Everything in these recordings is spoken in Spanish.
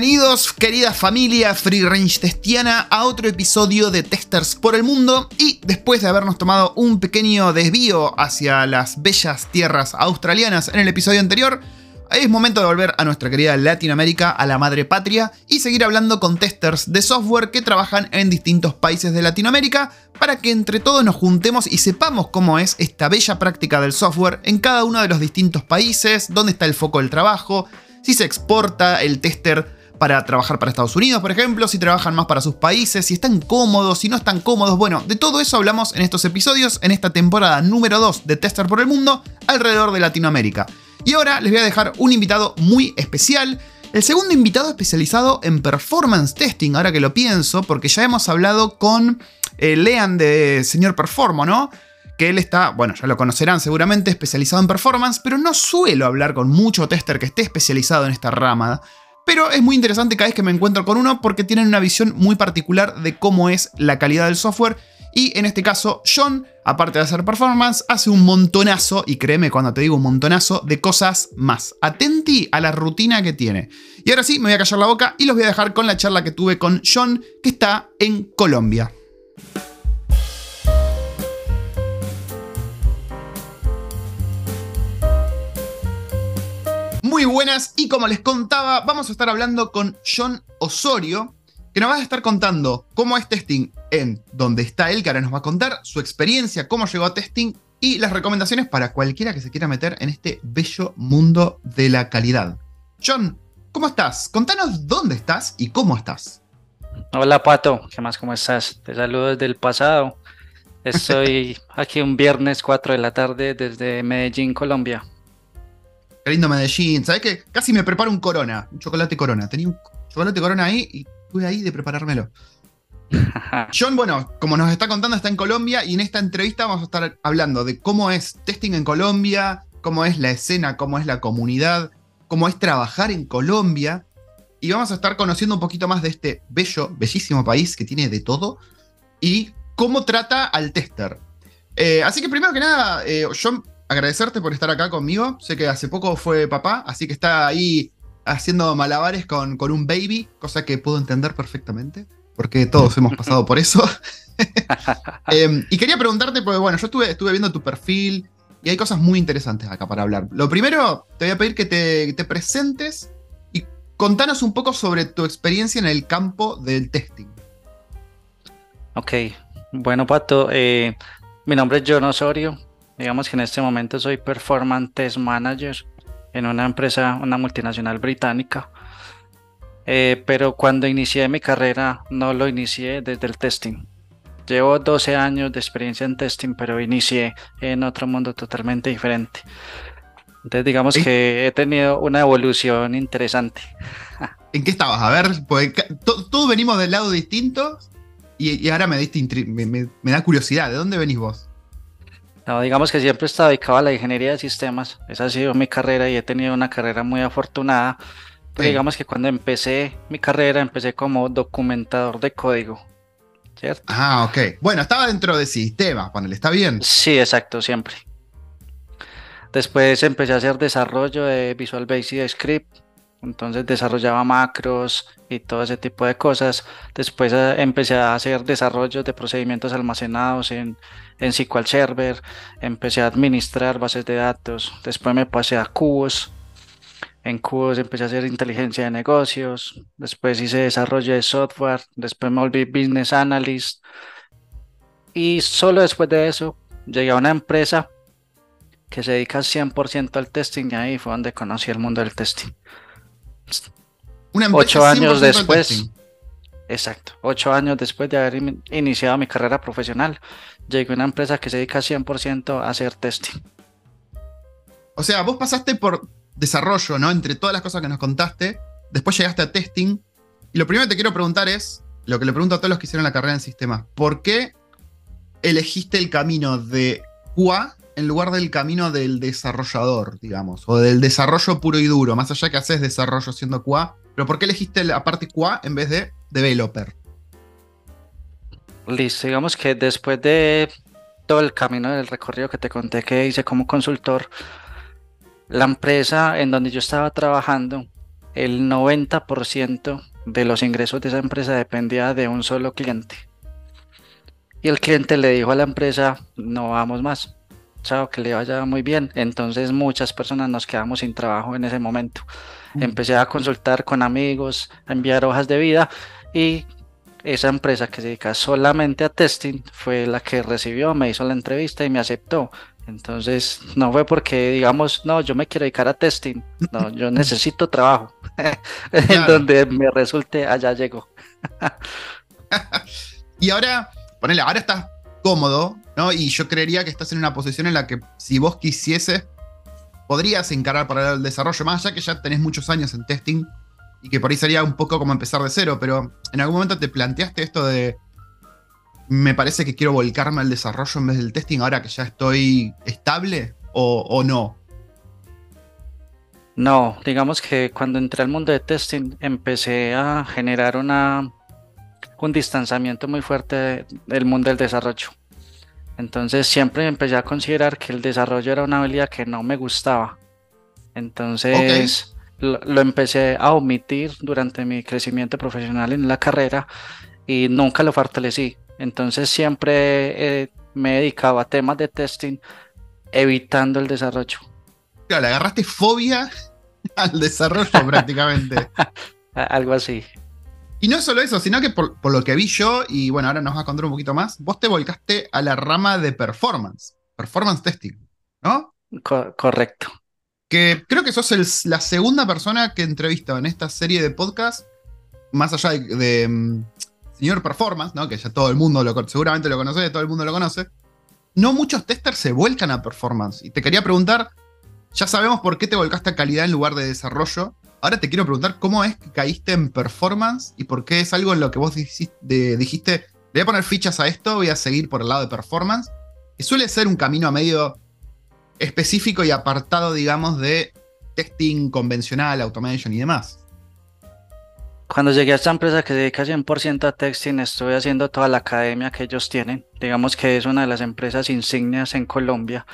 Bienvenidos, querida familia Free Range Testiana, a otro episodio de Testers por el Mundo. Y después de habernos tomado un pequeño desvío hacia las bellas tierras australianas en el episodio anterior, es momento de volver a nuestra querida Latinoamérica, a la madre patria, y seguir hablando con testers de software que trabajan en distintos países de Latinoamérica para que entre todos nos juntemos y sepamos cómo es esta bella práctica del software en cada uno de los distintos países, dónde está el foco del trabajo, si se exporta el tester para trabajar para Estados Unidos, por ejemplo, si trabajan más para sus países, si están cómodos, si no están cómodos. Bueno, de todo eso hablamos en estos episodios, en esta temporada número 2 de Tester por el Mundo, alrededor de Latinoamérica. Y ahora les voy a dejar un invitado muy especial. El segundo invitado especializado en performance testing, ahora que lo pienso, porque ya hemos hablado con eh, de Señor Performo, ¿no? Que él está, bueno, ya lo conocerán seguramente, especializado en performance, pero no suelo hablar con mucho tester que esté especializado en esta rama. Pero es muy interesante cada vez que me encuentro con uno porque tienen una visión muy particular de cómo es la calidad del software y en este caso, John, aparte de hacer performance, hace un montonazo, y créeme cuando te digo un montonazo, de cosas más. Atenti a la rutina que tiene. Y ahora sí, me voy a callar la boca y los voy a dejar con la charla que tuve con John, que está en Colombia. Muy buenas y como les contaba, vamos a estar hablando con John Osorio, que nos va a estar contando cómo es testing en donde está él, que ahora nos va a contar su experiencia, cómo llegó a testing y las recomendaciones para cualquiera que se quiera meter en este bello mundo de la calidad. John, ¿cómo estás? Contanos dónde estás y cómo estás. Hola Pato, ¿qué más? ¿Cómo estás? Te saludo desde el pasado. Estoy aquí un viernes 4 de la tarde desde Medellín, Colombia. Qué lindo Medellín. ¿Sabes qué? Casi me preparo un corona, un chocolate corona. Tenía un chocolate corona ahí y estuve ahí de preparármelo. John, bueno, como nos está contando, está en Colombia y en esta entrevista vamos a estar hablando de cómo es testing en Colombia, cómo es la escena, cómo es la comunidad, cómo es trabajar en Colombia. Y vamos a estar conociendo un poquito más de este bello, bellísimo país que tiene de todo y cómo trata al tester. Eh, así que primero que nada, eh, John, agradecerte por estar acá conmigo. Sé que hace poco fue papá, así que está ahí haciendo malabares con, con un baby, cosa que puedo entender perfectamente porque todos hemos pasado por eso. Em, y quería preguntarte, porque bueno, yo estuve, estuve viendo tu perfil y hay cosas muy interesantes acá para hablar. Lo primero, te voy a pedir que te, presentes y contanos un poco sobre tu experiencia en el campo del testing. Ok, bueno Pato, eh, mi nombre es John Osorio, digamos que en este momento soy Performance Test Manager en una empresa, una multinacional británica. Eh, pero cuando inicié mi carrera no lo inicié desde el testing. Llevo 12 años de experiencia en testing, pero inicié en otro mundo totalmente diferente. Entonces digamos que he tenido una evolución interesante. ¿En qué estabas? A ver, pues, todos venimos del lado distinto y, ahora me, diste me, da curiosidad, ¿de dónde venís vos? No, digamos que siempre he estado dedicado a la ingeniería de sistemas. Esa ha sido mi carrera y he tenido una carrera muy afortunada Digamos que cuando empecé mi carrera, empecé como documentador de código. ¿Cierto? Ah, ok. Bueno, estaba dentro de sistemas, panel, ¿está bien? Sí, exacto, siempre. Después empecé a hacer desarrollo de Visual Basic Script. Entonces desarrollaba macros y todo ese tipo de cosas. Después eh, empecé a hacer desarrollo de procedimientos almacenados en, en SQL Server. Empecé a administrar bases de datos. Después me pasé a cubos en Cubos empecé a hacer inteligencia de negocios, después hice desarrollo de software, después me volví business analyst y solo después de eso llegué a una empresa que se dedica 100% al testing y ahí fue donde conocí el mundo del testing. Ocho años después, exacto, ocho años después de haber iniciado mi carrera profesional, llegué a una empresa que se dedica 100% a hacer testing. O sea, vos pasaste por desarrollo, ¿no? Entre todas las cosas que nos contaste, después llegaste a testing. Y lo primero que te quiero preguntar es, lo que le pregunto a todos los que hicieron la carrera en sistemas, ¿por qué elegiste el camino de QA en lugar del camino del desarrollador, digamos, o del desarrollo puro y duro, más allá que haces desarrollo siendo QA, pero ¿por qué elegiste la parte QA en vez de developer? Listo, digamos que después de todo el camino del recorrido que te conté que hice como consultor, la empresa en donde yo estaba trabajando el 90% de los ingresos de esa empresa dependía de un solo cliente. Y el cliente le dijo a la empresa, no vamos más, chao, que le vaya muy bien. Entonces muchas personas nos quedamos sin trabajo en ese momento. Mm. Empecé a consultar con amigos, a enviar hojas de vida y esa empresa que se dedica solamente a testing fue la que recibió, me hizo la entrevista y me aceptó. Entonces, no fue porque digamos, no, yo me quiero dedicar a testing, no, yo necesito trabajo. en donde me resulte, allá llego. y ahora, ponele, ahora estás cómodo, ¿no? Y yo creería que estás en una posición en la que si vos quisieses, podrías encarar para el desarrollo, más allá que ya tenés muchos años en testing y que por ahí sería un poco como empezar de cero, pero en algún momento te planteaste esto de me parece que quiero volcarme al desarrollo en vez del testing ahora que ya estoy estable o, no? No, digamos que cuando entré al mundo de testing empecé a generar una, un distanciamiento muy fuerte del mundo del desarrollo. Entonces siempre empecé a considerar que el desarrollo era una habilidad que no me gustaba. Entonces lo, empecé a omitir durante mi crecimiento profesional en la carrera y nunca lo fortalecí. Entonces siempre eh, me dedicaba a temas de testing evitando el desarrollo. Claro, le agarraste fobia al desarrollo prácticamente. Algo así. Y no solo eso, sino que por, lo que vi yo, y bueno, ahora nos vas a contar un poquito más, vos te volcaste a la rama de performance, performance testing, ¿no? correcto. Que creo que sos la segunda persona que he entrevistado en esta serie de podcast, más allá de, mm, señor Performance, ¿no? que ya todo el mundo lo seguramente lo conoce, todo el mundo lo conoce, no muchos testers se vuelcan a performance. Y te quería preguntar, ya sabemos por qué te volcaste a calidad en lugar de desarrollo. Ahora te quiero preguntar cómo es que caíste en performance y por qué es algo en lo que vos dijiste, voy a poner fichas a esto, voy a seguir por el lado de performance. Que suele ser un camino a medio específico y apartado, digamos, de testing convencional, automation y demás. Cuando llegué a esta empresa que se dedica 100% a texting, estuve haciendo toda la academia que ellos tienen. Digamos que es una de las empresas insignias en Colombia.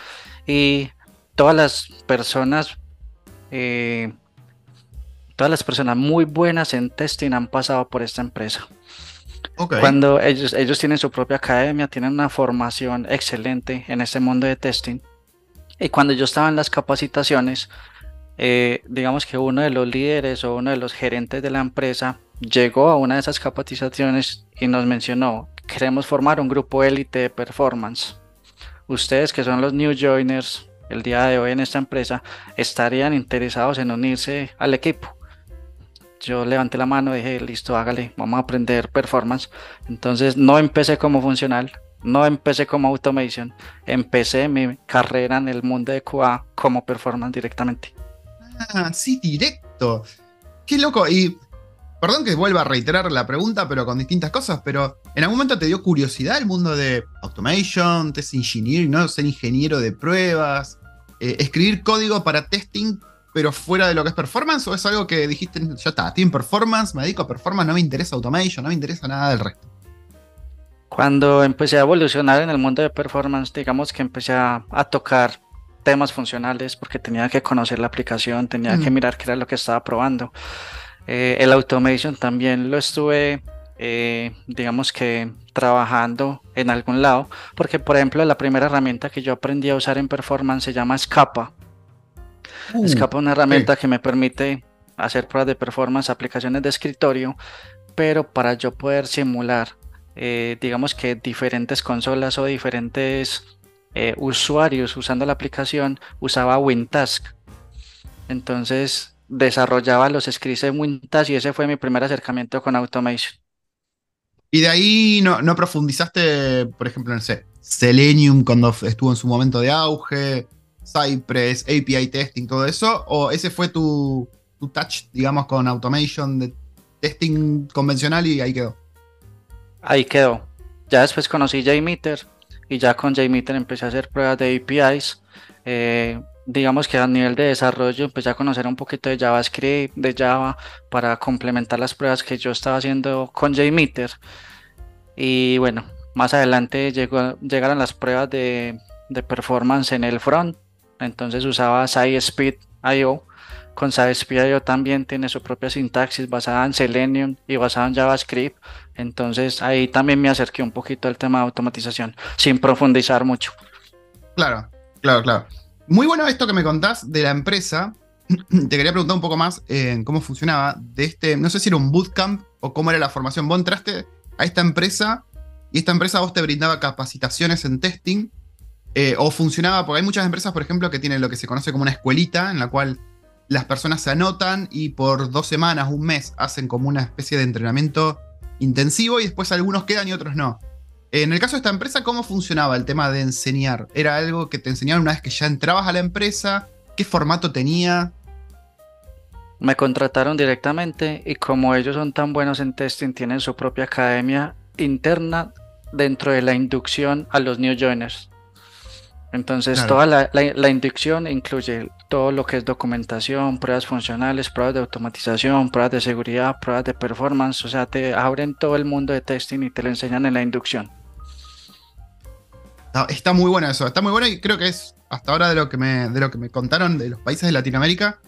Y todas las personas, eh, todas las personas muy buenas en testing han pasado por esta empresa. Cuando ellos, ellos tienen su propia academia, tienen una formación excelente en este mundo de testing. Y cuando yo estaba en las capacitaciones, eh, digamos que uno de los líderes o uno de los gerentes de la empresa llegó a una de esas capacitaciones y nos mencionó, queremos formar un grupo élite de performance. Ustedes que son los new joiners el día de hoy en esta empresa, estarían interesados en unirse al equipo. Yo levanté la mano y dije, listo, hágale, vamos a aprender performance. Entonces no empecé como funcional, no empecé como automation, empecé mi carrera en el mundo de QA como performance directamente. Ah, sí, directo. Qué loco. Y perdón que vuelva a reiterar la pregunta, pero con distintas cosas, pero ¿en algún momento te dio curiosidad el mundo de automation, test engineering, ¿no? ser ingeniero de pruebas, eh, escribir código para testing, pero fuera de lo que es performance? ¿O es algo que dijiste, ya está, en performance, me dedico a performance, no me interesa automation, no me interesa nada del resto? Cuando empecé a evolucionar en el mundo de performance, digamos que empecé a tocar temas funcionales porque tenía que conocer la aplicación, tenía que mirar qué era lo que estaba probando. Eh, el automation también lo estuve, eh, digamos que trabajando en algún lado, porque por ejemplo la primera herramienta que yo aprendí a usar en performance se llama Scapa. Uh, Scapa es una herramienta que me permite hacer pruebas de performance, aplicaciones de escritorio, pero para yo poder simular, eh, digamos que diferentes consolas o diferentes eh, usuarios usando la aplicación usaba WinTask. Entonces desarrollaba los scripts de WinTask y ese fue mi primer acercamiento con Automation. Y de ahí no, no profundizaste, por ejemplo, en Selenium cuando estuvo en su momento de auge, Cypress, API testing, todo eso, o ese fue tu, tu touch, digamos, con Automation de testing convencional y ahí quedó. Ahí quedó. Ya después conocí JMeter y ya con JMeter empecé a hacer pruebas de APIs. Eh, digamos que a nivel de desarrollo empecé a conocer un poquito de JavaScript, de Java, para complementar las pruebas que yo estaba haciendo con JMeter. Y bueno, más adelante llegó, llegaron las pruebas de, de performance en el front. Entonces usaba SciSpeed IO. Con SASP.io también tiene su propia sintaxis basada en Selenium y basada en JavaScript. Entonces ahí también me acerqué un poquito al tema de automatización, sin profundizar mucho. Claro, claro, claro. Muy bueno esto que me contás de la empresa. Te quería preguntar un poco más en cómo funcionaba de este, no sé si era un bootcamp o cómo era la formación. Vos entraste a esta empresa y esta empresa vos te brindaba capacitaciones en testing eh, o funcionaba, porque hay muchas empresas, por ejemplo, que tienen lo que se conoce como una escuelita en la cual las personas se anotan y por dos semanas, un mes, hacen como una especie de entrenamiento intensivo y después algunos quedan y otros no. En el caso de esta empresa, ¿cómo funcionaba el tema de enseñar? ¿Era algo que te enseñaron una vez que ya entrabas a la empresa? ¿Qué formato tenía? Me contrataron directamente y como ellos son tan buenos en testing, tienen su propia academia interna dentro de la inducción a los new joiners. Entonces, toda la, inducción incluye todo lo que es documentación, pruebas funcionales, pruebas de automatización, pruebas de seguridad, pruebas de performance. O sea, te abren todo el mundo de testing y te lo enseñan en la inducción. Está, muy bueno eso, está muy bueno y creo que es hasta ahora de lo que me, de lo que me contaron de los países de Latinoamérica,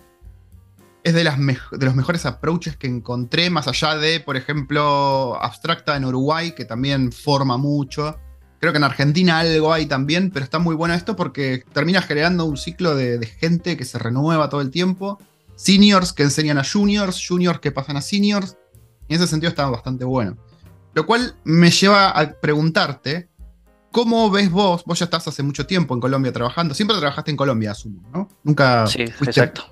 es de, las de los mejores approaches que encontré, más allá de, por ejemplo, Abstracta en Uruguay, que también forma mucho. Creo que en Argentina algo hay también, pero está muy bueno esto porque termina generando un ciclo de, gente que se renueva todo el tiempo. Seniors que enseñan a juniors, juniors que pasan a seniors. Y en ese sentido está bastante bueno. Lo cual me lleva a preguntarte, ¿cómo ves vos? Vos ya estás hace mucho tiempo en Colombia trabajando. Siempre trabajaste en Colombia, asumo, ¿no? Nunca. Sí, exacto.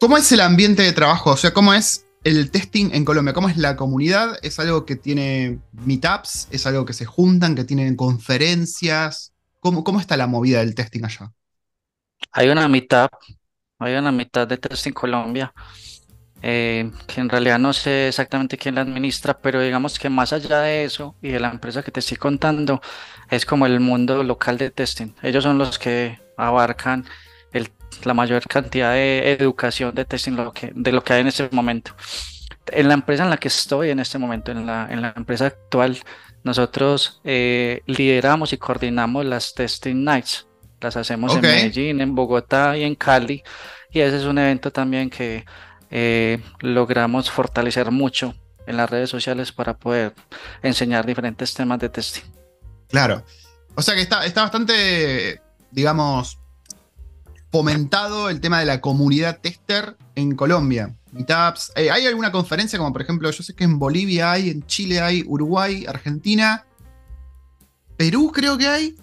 ¿Cómo es el ambiente de trabajo? O sea, ¿cómo es el testing en Colombia? ¿Cómo es la comunidad? ¿Es algo que tiene meetups? ¿Es algo que se juntan, que tienen conferencias? ¿Cómo, cómo está la movida del testing allá? Hay una meetup, hay una mitad de testing Colombia, eh, que en realidad no sé exactamente quién la administra, pero digamos que más allá de eso y de la empresa que te estoy contando, es como el mundo local de testing. Ellos son los que abarcan la mayor cantidad de educación de testing lo que, de lo que hay en este momento. En la empresa en la que estoy en este momento, en la, en la empresa actual, nosotros eh, lideramos y coordinamos las testing nights. Las hacemos en Medellín, en Bogotá y en Cali. Y ese es un evento también que eh, logramos fortalecer mucho en las redes sociales para poder enseñar diferentes temas de testing. Claro. O sea que está, está bastante, digamos, fomentado el tema de la comunidad tester en Colombia. Meetups. Eh, ¿Hay alguna conferencia como por ejemplo, yo sé que en Bolivia hay, en Chile hay, Uruguay, Argentina, Perú creo que hay?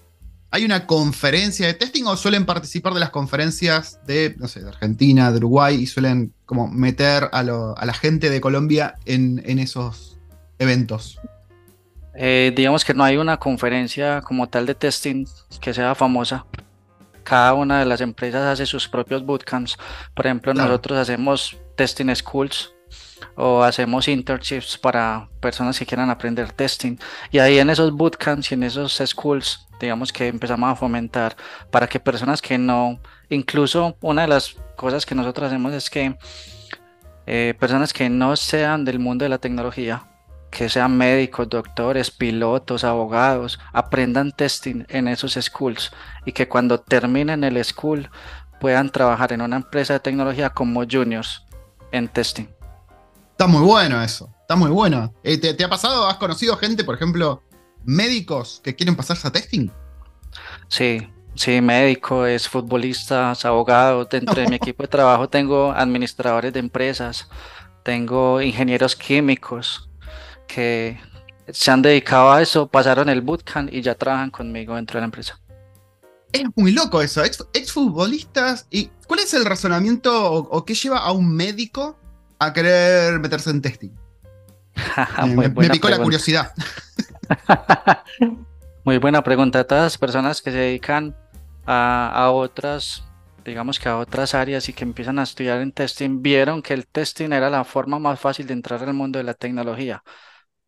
¿Hay una conferencia de testing o suelen participar de las conferencias de, no sé, de Argentina, de Uruguay y suelen como meter a, la gente de Colombia en, esos eventos? Eh, digamos que no hay una conferencia como tal de testing que sea famosa cada una de las empresas hace sus propios bootcamps. Por ejemplo, nosotros hacemos testing schools o hacemos internships para personas que quieran aprender testing. Y ahí en esos bootcamps y en esos schools, digamos que empezamos a fomentar para que personas que no, incluso una de las cosas que nosotros hacemos es que eh, personas que no sean del mundo de la tecnología, que sean médicos, doctores, pilotos, abogados, aprendan testing en esos schools y que cuando terminen el school puedan trabajar en una empresa de tecnología como juniors en testing. Está muy bueno eso, está muy bueno. Eh, ¿Te, ha pasado, has conocido gente, por ejemplo, médicos que quieren pasarse a testing? Sí, sí, médicos, futbolistas, abogados. Dentro de mi equipo de trabajo tengo administradores de empresas, tengo ingenieros químicos, que se han dedicado a eso, pasaron el bootcamp y ya trabajan conmigo dentro de la empresa. Es muy loco eso, ex, exfutbolistas. ¿Y cuál es el razonamiento o, qué lleva a un médico a querer meterse en testing? me, picó la curiosidad. muy buena pregunta. Todas las personas que se dedican a, a otras digamos que a otras áreas y que empiezan a estudiar en testing, vieron que el testing era la forma más fácil de entrar al mundo de la tecnología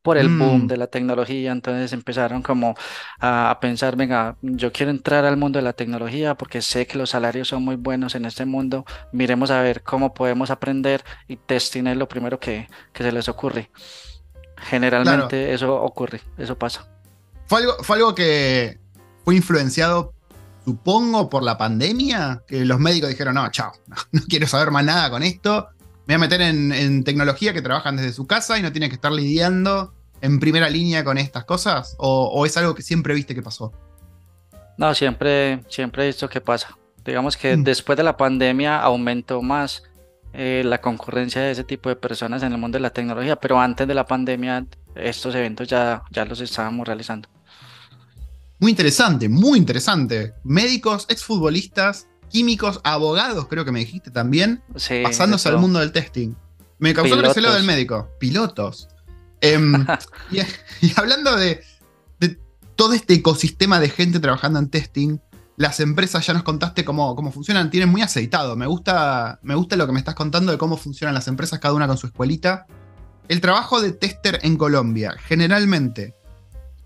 por el boom mm. de la tecnología, entonces empezaron como a, pensar, venga, yo quiero entrar al mundo de la tecnología porque sé que los salarios son muy buenos en este mundo, miremos a ver cómo podemos aprender y testing es lo primero que, se les ocurre. Generalmente eso ocurre, eso pasa. Fue algo, fue algo que fue influenciado supongo por la pandemia, que los médicos dijeron, no, chao, no, quiero saber más nada con esto, voy a meter en, tecnología que trabajan desde su casa y no tienen que estar lidiando en primera línea con estas cosas? ¿O, es algo que siempre viste que pasó? No, siempre, siempre he visto que pasa. Digamos que mm. después de la pandemia aumentó más eh, la concurrencia de ese tipo de personas en el mundo de la tecnología, pero antes de la pandemia estos eventos ya, ya los estábamos realizando. Muy interesante, muy interesante. Médicos, exfutbolistas, químicos, abogados, creo que me dijiste también, pasándose al mundo del testing. Me causó ese lado del médico. Pilotos. Em, y, hablando de, todo este ecosistema de gente trabajando en testing, las empresas ya nos contaste cómo, cómo funcionan, tienen muy aceitado. Me gusta, me gusta lo que me estás contando de cómo funcionan las empresas, cada una con su escuelita. El trabajo de tester en Colombia, generalmente,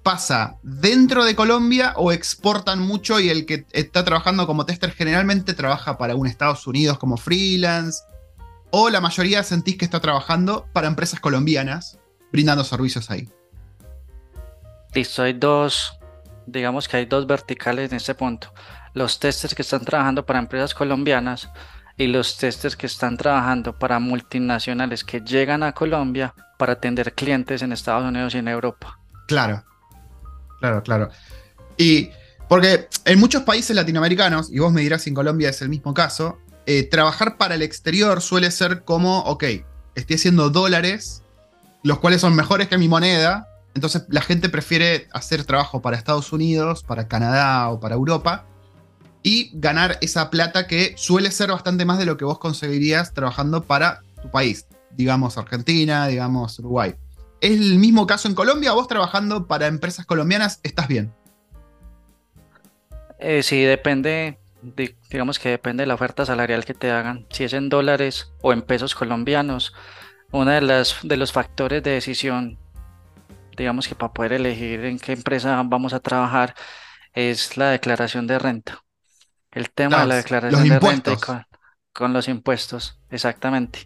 pasa dentro de Colombia o exportan mucho y el que está trabajando como tester generalmente trabaja para un Estados Unidos como freelance o la mayoría sentís que está trabajando para empresas colombianas brindando servicios ahí. Listo, hay dos, digamos que hay dos verticales en este punto. Los testers que están trabajando para empresas colombianas y los testers que están trabajando para multinacionales que llegan a Colombia para atender clientes en Estados Unidos y en Europa. Claro, claro, claro. Y porque en muchos países latinoamericanos, y vos me dirás si en Colombia es el mismo caso, eh, trabajar para el exterior suele ser como, ok, estoy haciendo dólares, los cuales son mejores que mi moneda, entonces la gente prefiere hacer trabajo para Estados Unidos, para Canadá o para Europa, y ganar esa plata que suele ser bastante más de lo que vos conseguirías trabajando para tu país, digamos Argentina, digamos Uruguay. ¿Es el mismo caso en Colombia? ¿Vos trabajando para empresas colombianas estás bien? Eh, sí, depende, digamos que depende de la oferta salarial que te hagan. Si es en dólares o en pesos colombianos, uno de, las, de los factores de decisión, digamos que para poder elegir en qué empresa vamos a trabajar, es la declaración de renta. El tema de la declaración de renta con, los impuestos, exactamente.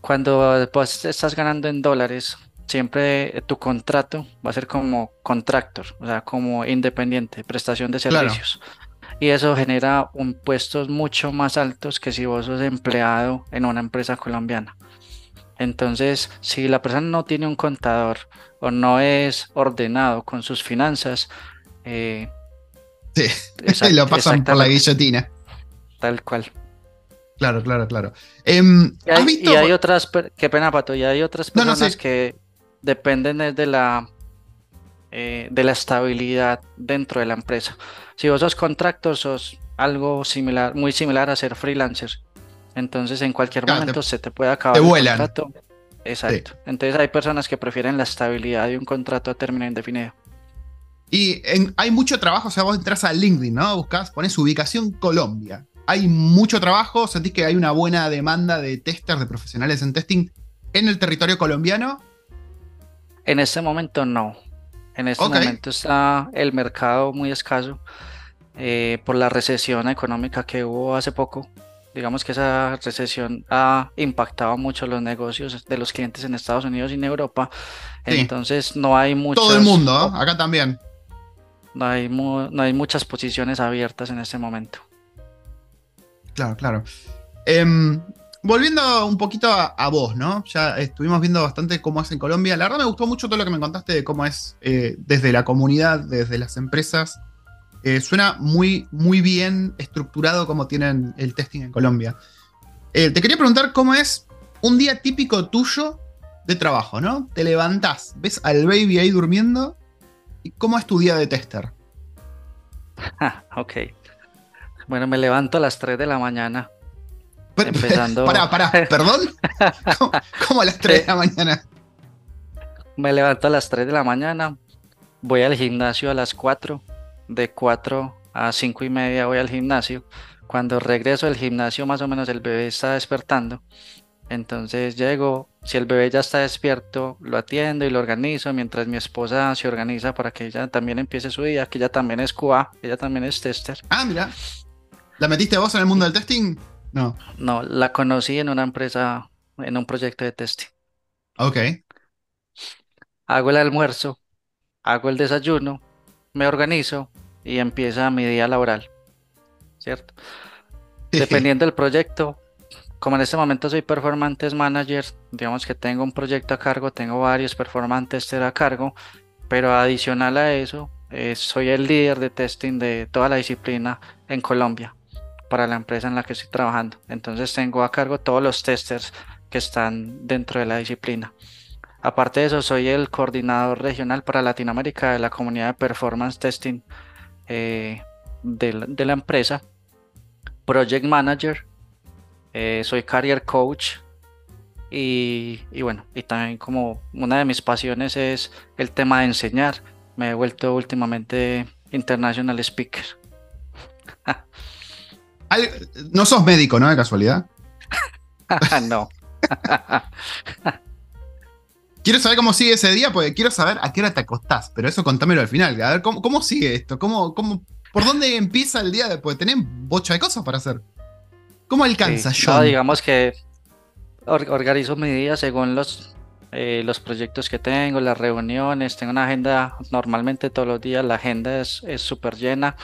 Cuando pues, estás ganando en dólares, siempre tu contrato va a ser como contractor, o sea, como independiente, prestación de servicios. Y eso genera impuestos mucho más altos que si vos sos empleado en una empresa colombiana. Entonces, si la persona no tiene un contador o no es ordenado con sus finanzas, eh, Sí, lo pasan por la guillotina. Tal cual. Claro, claro, claro. Em, y, hay, otras, qué pena, Pato, y hay otras personas que dependen de la, eh, de la estabilidad dentro de la empresa. Si vos sos contractor, sos algo similar, muy similar a ser freelancer. Entonces, en cualquier momento se te puede acabar el contrato. Exacto. Entonces, hay personas que prefieren la estabilidad de un contrato a término indefinido. Y hay mucho trabajo, o sea, vos entras a LinkedIn, ¿no? Buscás, pones ubicación Colombia. Hay mucho trabajo, sentís que hay una buena demanda de testers, de profesionales en testing en el territorio colombiano. En este momento no. En este momento está el mercado muy escaso eh, por la recesión económica que hubo hace poco. Digamos que esa recesión ha impactado mucho los negocios de los clientes en Estados Unidos y en Europa. Entonces no hay mucho. Todo el mundo, acá también. No hay, no hay muchas posiciones abiertas en este momento. Claro, claro. Em, volviendo un poquito a, vos, ¿no? Ya estuvimos viendo bastante cómo es en Colombia. La verdad me gustó mucho todo lo que me contaste de cómo es eh, desde la comunidad, desde las empresas. Eh, suena muy, muy bien estructurado como tienen el testing en Colombia. Eh, te quería preguntar cómo es un día típico tuyo de trabajo, ¿no? Te levantás, ves al baby ahí durmiendo ¿Cómo es tu día de tester? ok. Bueno, me levanto a las 3 de la mañana. Empezando. Pará, pará, perdón. ¿Cómo, a las 3 de la mañana? Me levanto a las 3 de la mañana. Voy al gimnasio a las 4. De 4 a 5 y media voy al gimnasio. Cuando regreso del gimnasio, más o menos el bebé está despertando. Entonces llego, si el bebé ya está despierto, lo atiendo y lo organizo mientras mi esposa se organiza para que ella también empiece su día, que ella también es QA, ella también es tester. Ah, mira. ¿La metiste vos en el mundo del testing? No. No, la conocí en una empresa, en un proyecto de testing. Ok. Hago el almuerzo, hago el desayuno, me organizo y empieza mi día laboral. ¿cierto? Dependiendo del proyecto, como en este momento soy performance manager, digamos que tengo un proyecto a cargo, tengo varios performance tester a cargo, pero adicional a eso, eh, soy el líder de testing de toda la disciplina en Colombia para la empresa en la que estoy trabajando. Entonces tengo a cargo todos los testers que están dentro de la disciplina. Aparte de eso, soy el coordinador regional para Latinoamérica de la comunidad de performance testing eh, de, la, empresa, project manager, eh, soy career coach y, y, bueno, y también como una de mis pasiones es el tema de enseñar. Me he vuelto últimamente international speaker. No sos médico, ¿no? De casualidad. no. quiero saber cómo sigue ese día, porque quiero saber a qué hora te acostás, pero eso contámelo al final. A ver, ¿cómo, sigue esto? ¿Cómo, cómo, ¿Por dónde empieza el día después? Tenés bocha de cosas para hacer. ¿Cómo alcanza yo? digamos que organizo mi día según los, eh, los proyectos que tengo, las reuniones. Tengo una agenda normalmente todos los días, la agenda es súper llena.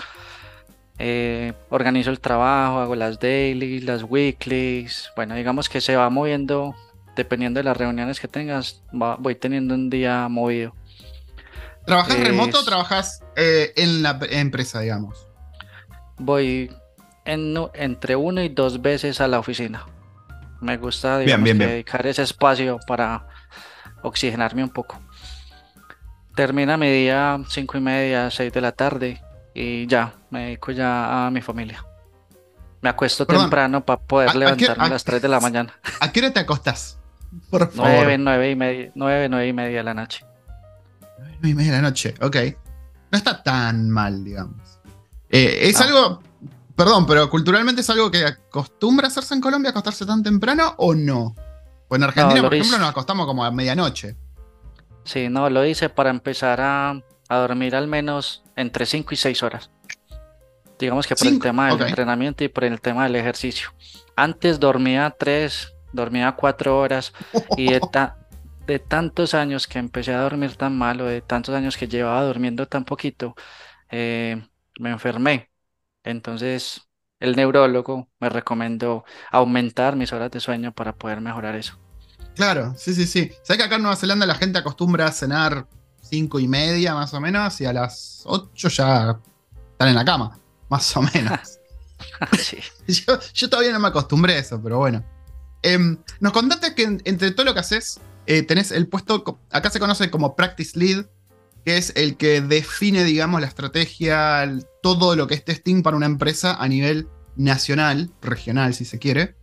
Eh, organizo el trabajo, hago las dailies, las weeklies. Bueno, digamos que se va moviendo dependiendo de las reuniones que tengas, voy teniendo un día movido. ¿Trabajas remoto o trabajas eh, en la empresa, digamos? Voy entre uno y dos veces a la oficina. Me gusta dedicar ese espacio para oxigenarme un poco. Termina mi día cinco y media, seis de la tarde y ya, me dedico ya a mi familia. Me acuesto temprano para poder levantarme a, las 3 de la mañana. ¿A qué hora te acostas? Por favor. 9, 9 y media, 9, 9 y media de la noche. 9 y media de la noche, ok. No está tan mal, digamos. Eh, es algo, perdón, pero culturalmente es algo que acostumbra hacerse en Colombia, acostarse tan temprano o no? Pues en Argentina, por ejemplo, nos acostamos como a medianoche. Sí, no, lo hice para empezar a, a dormir al menos entre 5 y 6 horas. Digamos que por el tema del entrenamiento y por el tema del ejercicio. Antes dormía 3, dormía cuatro horas y de, de, tantos años que empecé a dormir tan mal o de tantos años que llevaba durmiendo tan poquito, eh, me enfermé. Entonces el neurólogo me recomendó aumentar mis horas de sueño para poder mejorar eso. Claro, sí, sí, sí. ¿Sabes que acá en Nueva Zelanda la gente acostumbra a cenar cinco y media más o menos y a las 8 ya están en la cama, más o menos? yo, yo, todavía no me acostumbré a eso, pero bueno. Em, nos contaste que entre todo lo que haces, eh, tenés el puesto, acá se conoce como Practice Lead, que es el que define, digamos, la estrategia, todo lo que es testing para una empresa a nivel nacional, regional, si se quiere.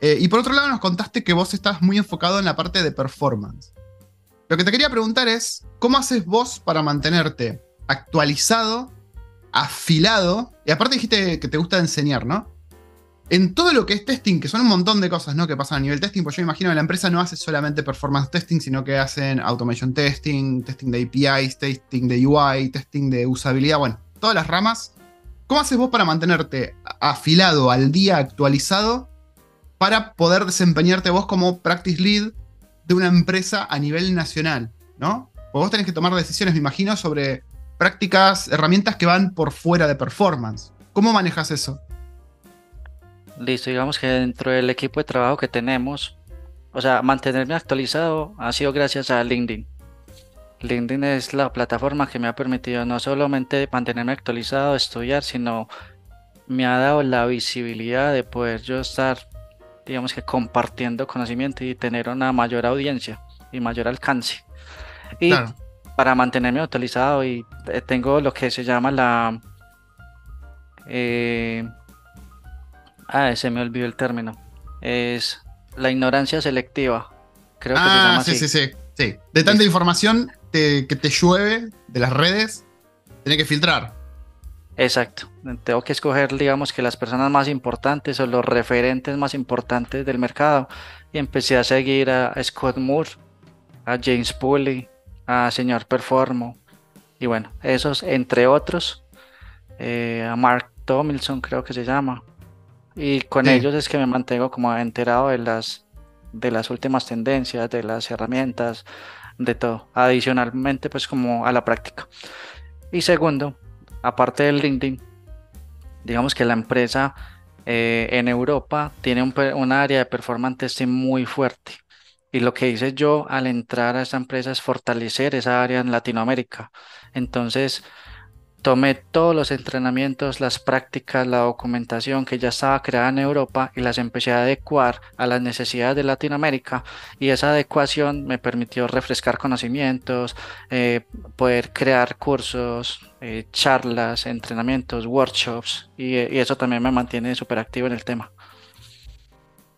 Eh, y por otro lado, nos contaste que vos estás muy enfocado en la parte de performance. Lo que te quería preguntar es, ¿cómo haces vos para mantenerte actualizado, afilado? Y aparte dijiste que te gusta enseñar, ¿no? en todo lo que es testing, que son un montón de cosas ¿no? que pasan a nivel testing, pues yo imagino que la empresa no hace solamente performance testing, sino que hacen automation testing, testing de APIs, testing de UI, testing de usabilidad, bueno, todas las ramas. ¿Cómo haces vos para mantenerte afilado, al día, actualizado, para poder desempeñarte vos como practice lead de una empresa a nivel nacional? ¿No? vos tenés que tomar decisiones, me imagino, sobre prácticas, herramientas que van por fuera de performance. ¿Cómo manejas eso? Listo, digamos que dentro del equipo de trabajo que tenemos, o sea, mantenerme actualizado ha sido gracias a LinkedIn. LinkedIn es la plataforma que me ha permitido no solamente mantenerme actualizado, estudiar, sino me ha dado la visibilidad de poder yo estar, digamos que compartiendo conocimiento y tener una mayor audiencia y mayor alcance. Y para mantenerme actualizado y eh, tengo lo que se llama la eh, Ah, se me olvidó el término. Es la ignorancia selectiva. Creo que se ah, llama sí, sí, sí, sí. De tanta información que te llueve de las redes, tiene que filtrar. Exacto. Tengo que escoger, digamos, que las personas más importantes o los referentes más importantes del mercado. Y empecé a seguir a Scott Moore, a James Pulley, a Señor Performo. Y bueno, esos, entre otros, eh, a Mark Tomilson, creo que se llama. Y con ellos es que me mantengo como enterado de las, de las últimas tendencias, de las herramientas, de todo. Adicionalmente, pues como a la práctica. Y segundo, aparte del LinkedIn, digamos que la empresa eh, en Europa tiene un, área de performance muy fuerte. Y lo que hice yo al entrar a esta empresa es fortalecer esa área en Latinoamérica. Entonces, tomé todos los entrenamientos, las prácticas, la documentación que ya estaba creada en Europa y las empecé a adecuar a las necesidades de Latinoamérica y esa adecuación me permitió refrescar conocimientos, eh, poder crear cursos, eh, charlas, entrenamientos, workshops y, eso también me mantiene súper activo en el tema.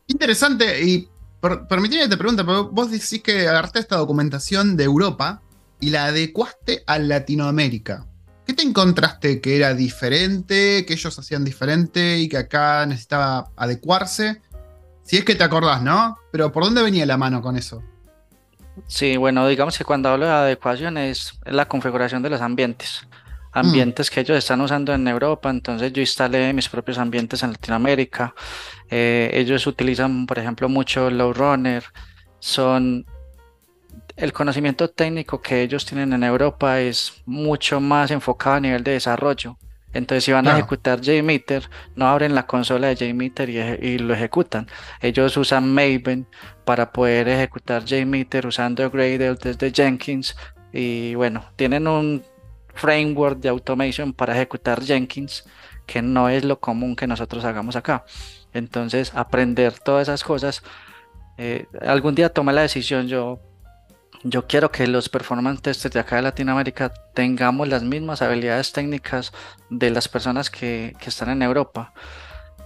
Interesante y permíteme que te pregunte, vos decís que agarraste esta documentación de Europa y la adecuaste a Latinoamérica. ¿Qué te encontraste que era diferente, que ellos hacían diferente y que acá necesitaba adecuarse? Si es que te acordás, ¿no? Pero ¿por dónde venía la mano con eso? Sí, bueno, digamos que cuando hablo de adecuación es la configuración de los ambientes. Ambientes que ellos están usando en Europa, entonces yo instalé mis propios ambientes en Latinoamérica. Eh, ellos utilizan, por ejemplo, mucho Low Runner. Son el conocimiento técnico que ellos tienen en Europa es mucho más enfocado a nivel de desarrollo. Entonces, si van a ejecutar JMeter, no abren la consola de JMeter y, y, lo ejecutan. Ellos usan Maven para poder ejecutar JMeter usando Gradle desde Jenkins. Y bueno, tienen un framework de automation para ejecutar Jenkins, que no es lo común que nosotros hagamos acá. Entonces, aprender todas esas cosas. Eh, algún día tomé la decisión yo yo quiero que los performance testers de acá de Latinoamérica tengamos las mismas habilidades técnicas de las personas que, están en Europa.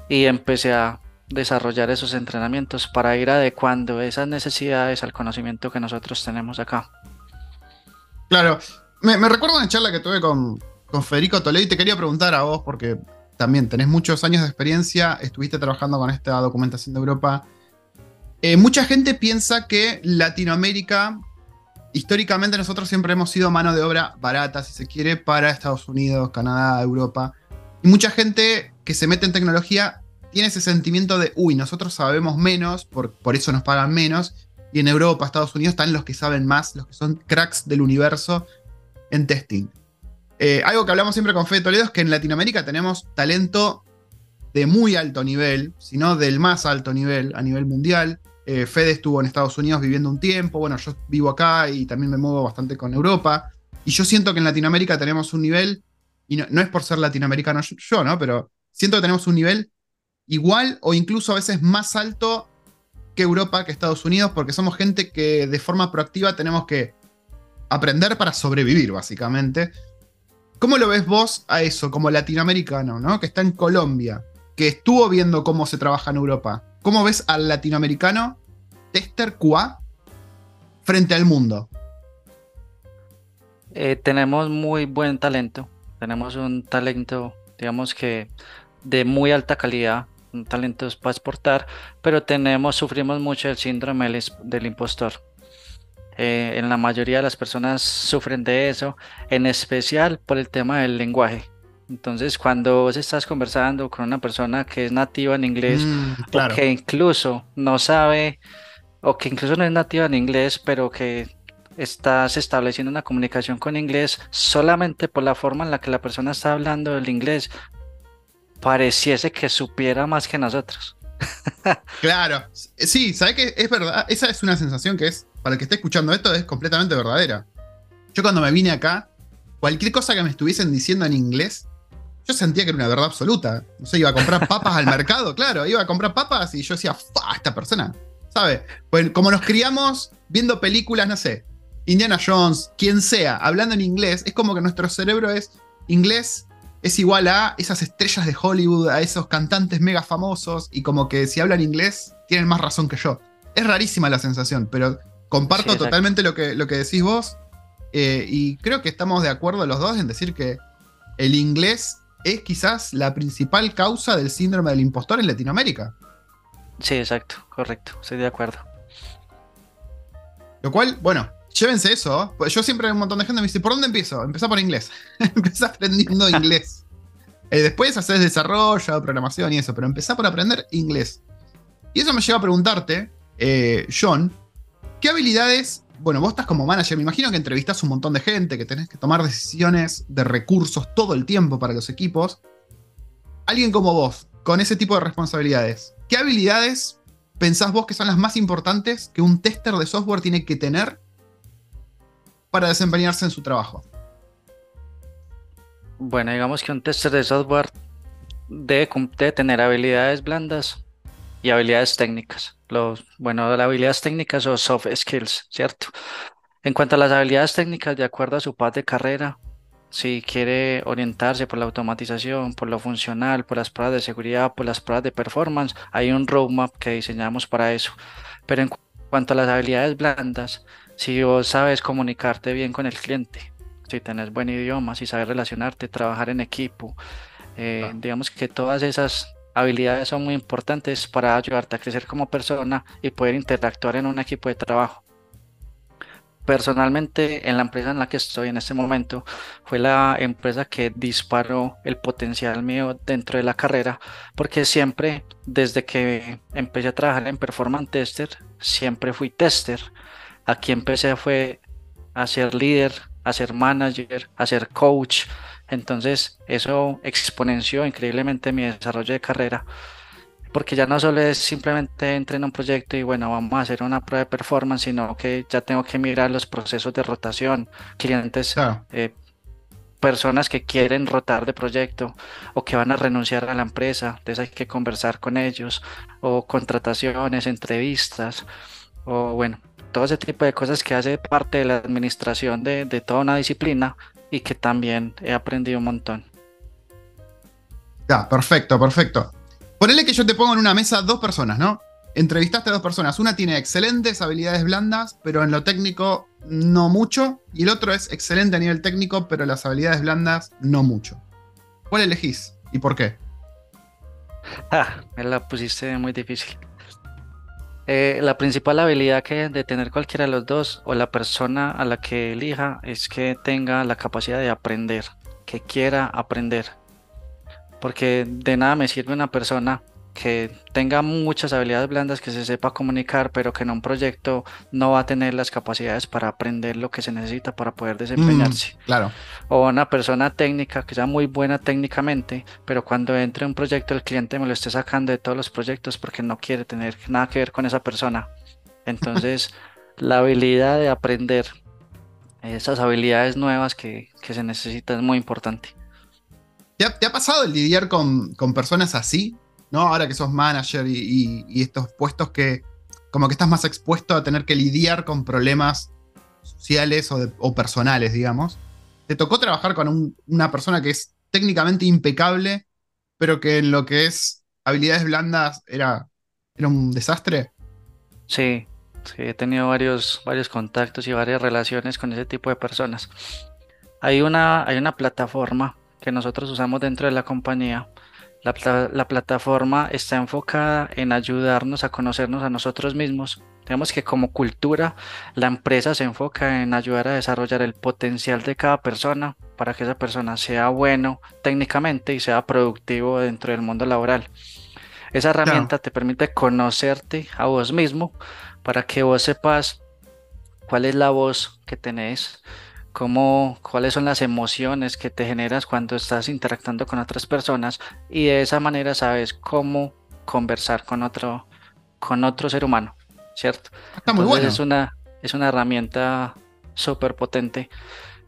Y empecé a desarrollar esos entrenamientos para ir adecuando esas necesidades al conocimiento que nosotros tenemos acá. Claro, me, recuerdo una charla que tuve con, Federico Toledo y te quería preguntar a vos, porque también tenés muchos años de experiencia, estuviste trabajando con esta documentación de Europa. Eh, mucha gente piensa que Latinoamérica históricamente nosotros siempre hemos sido mano de obra barata, si se quiere, para Estados Unidos, Canadá, Europa. Y mucha gente que se mete en tecnología tiene ese sentimiento de, uy, nosotros sabemos menos, por, por eso nos pagan menos. Y en Europa, Estados Unidos están los que saben más, los que son cracks del universo en testing. Eh, algo que hablamos siempre con Fede Toledo es que en Latinoamérica tenemos talento de muy alto nivel, sino del más alto nivel a nivel mundial. Eh, Fede estuvo en Estados Unidos viviendo un tiempo, bueno, yo vivo acá y también me muevo bastante con Europa. Y yo siento que en Latinoamérica tenemos un nivel, y no, es por ser latinoamericano yo, ¿no? Pero siento que tenemos un nivel igual o incluso a veces más alto que Europa, que Estados Unidos, porque somos gente que de forma proactiva tenemos que aprender para sobrevivir, básicamente. ¿Cómo lo ves vos a eso, como latinoamericano, ¿no? Que está en Colombia, que estuvo viendo cómo se trabaja en Europa. ¿Cómo ves al latinoamericano tester QA frente al mundo? Eh, tenemos muy buen talento. Tenemos un talento, digamos que de muy alta calidad, un talento para exportar, pero tenemos, sufrimos mucho el síndrome del, impostor. Eh, en la mayoría de las personas sufren de eso, en especial por el tema del lenguaje. Entonces, cuando vos estás conversando con una persona que es nativa en inglés mm, o que incluso no sabe o que incluso no es nativa en inglés, pero que estás estableciendo una comunicación con inglés solamente por la forma en la que la persona está hablando el inglés, pareciese que supiera más que nosotros. claro, sí, ¿sabes qué? Es verdad, esa es una sensación que es, para el que esté escuchando esto, es completamente verdadera. Yo cuando me vine acá, cualquier cosa que me estuviesen diciendo en inglés, yo sentía que era una verdad absoluta. No sé, iba a comprar papas al mercado, claro, iba a comprar papas y yo decía, ¡fa! Esta persona, ¿sabe? Pues como nos criamos viendo películas, no sé, Indiana Jones, quien sea, hablando en inglés, es como que nuestro cerebro es inglés es igual a esas estrellas de Hollywood, a esos cantantes mega famosos, y como que si hablan inglés tienen más razón que yo. Es rarísima la sensación, pero comparto totalmente lo que, lo que decís vos, eh, y creo que estamos de acuerdo los dos en decir que el inglés es quizás la principal causa del síndrome del impostor en Latinoamérica. Sí, exacto, correcto, estoy de acuerdo. Lo cual, bueno, llévense eso. Pues yo siempre un montón de gente me dice, ¿por dónde empiezo? Empezá por inglés. empezá aprendiendo inglés. Eh, después haces desarrollo, programación y eso, pero empezá por aprender inglés. Y eso me lleva a preguntarte, eh, John, ¿qué habilidades bueno, vos estás como manager, me imagino que entrevistas un montón de gente, que tenés que tomar decisiones de recursos todo el tiempo para los equipos. alguien como vos, con ese tipo de responsabilidades, ¿qué habilidades pensás vos que son las más importantes que un tester de software tiene que tener para desempeñarse en su trabajo? Bueno, digamos que un tester de software debe, tener habilidades blandas y habilidades técnicas. Los, bueno, las habilidades técnicas o soft skills, ¿cierto? En cuanto a las habilidades técnicas, de acuerdo a su path de carrera, si quiere orientarse por la automatización, por lo funcional, por las pruebas de seguridad, por las pruebas de performance, hay un roadmap que diseñamos para eso. Pero en cuanto a las habilidades blandas, si vos sabes comunicarte bien con el cliente, si tenés buen idioma, si sabes relacionarte, trabajar en equipo, eh, digamos que todas esas habilidades son muy importantes para ayudarte a crecer como persona y poder interactuar en un equipo de trabajo. Personalmente, en la empresa en la que estoy en este momento, fue la empresa que disparó el potencial mío dentro de la carrera, porque siempre, desde que empecé a trabajar en Performance Tester, siempre fui tester. Aquí empecé fue a ser líder, a ser manager, a ser coach. Entonces, eso exponenció increíblemente mi desarrollo de carrera porque ya no solo es simplemente entrar en un proyecto y bueno, vamos a hacer una prueba de performance, sino que ya tengo que mirar los procesos de rotación, clientes, eh, personas que quieren rotar de proyecto o que van a renunciar a la empresa, entonces hay que conversar con ellos, o contrataciones, entrevistas, o bueno, todo ese tipo de cosas que hace parte de la administración de, de toda una disciplina y que también he aprendido un montón. Ya, perfecto, perfecto. Ponele que yo te pongo en una mesa dos personas, ¿no? Entrevistaste a dos personas. Una tiene excelentes habilidades blandas, pero en lo técnico no mucho. Y el otro es excelente a nivel técnico, pero las habilidades blandas no mucho. ¿Cuál elegís y por qué? Ah, me la pusiste muy difícil. Eh, la principal habilidad que de tener cualquiera de los dos o la persona a la que elija es que tenga la capacidad de aprender, que quiera aprender. Porque de nada me sirve una persona que tenga muchas habilidades blandas, que se sepa comunicar, pero que en un proyecto no va a tener las capacidades para aprender lo que se necesita para poder desempeñarse. Mm, claro. O una persona técnica que sea muy buena técnicamente, pero cuando entre un proyecto el cliente me lo esté sacando de todos los proyectos porque no quiere tener nada que ver con esa persona. Entonces, la habilidad de aprender esas habilidades nuevas que, que se necesita es muy importante. ¿Te ha, pasado el lidiar con, personas así? ¿No? Ahora que sos manager y, estos puestos que como que estás más expuesto a tener que lidiar con problemas sociales o, personales, digamos. ¿Te tocó trabajar con una persona que es técnicamente impecable, pero que en lo que es habilidades blandas era, era un desastre? Sí, sí, he tenido varios, varios contactos y varias relaciones con ese tipo de personas. Hay una, hay una plataforma que nosotros usamos dentro de la compañía, la, plataforma está enfocada en ayudarnos a conocernos a nosotros mismos. Digamos que como cultura, la empresa se enfoca en ayudar a desarrollar el potencial de cada persona para que esa persona sea bueno técnicamente y sea productivo dentro del mundo laboral. Esa herramienta te permite conocerte a vos mismo para que vos sepas cuál es la voz que tenés, cómo, cuáles son las emociones que te generas cuando estás interactuando con otras personas y de esa manera sabes cómo conversar con otro, con otro ser humano, ¿cierto? Está muy bueno. Es una, es una herramienta súper potente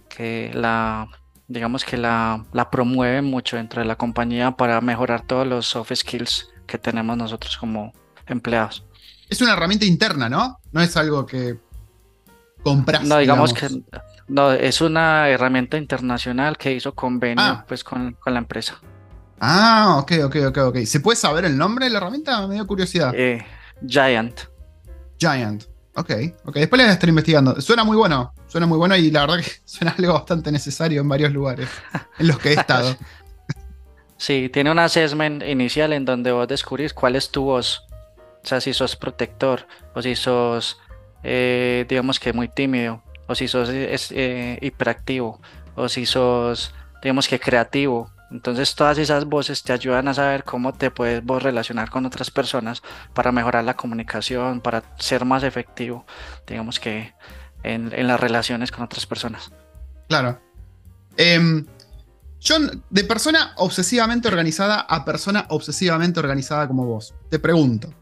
que la, digamos que la, la promueve mucho dentro de la compañía para mejorar todos los soft skills que tenemos nosotros como empleados. Es una herramienta interna, ¿no? No es algo que compras. No, digamos, que no, es una herramienta internacional que hizo convenio ah. pues con, la empresa. Ah, ok, ok, ok, ok. ¿Se puede saber el nombre de la herramienta? Me dio curiosidad. Eh, Giant. Giant. Ok, ok. Después le voy a estar investigando. Suena muy bueno. Suena muy bueno y la verdad que suena algo bastante necesario en varios lugares en los que he estado. sí, tiene un assessment inicial en donde vos descubrís cuál es tu voz. O sea, si sos protector o si sos, eh, digamos que muy tímido o si sos eh, hiperactivo, o si sos, digamos que creativo. Entonces todas esas voces te ayudan a saber cómo te puedes vos relacionar con otras personas para mejorar la comunicación, para ser más efectivo, digamos que en, las relaciones con otras personas. Claro. Em, Yo, de persona obsesivamente organizada a persona obsesivamente organizada como vos, te pregunto,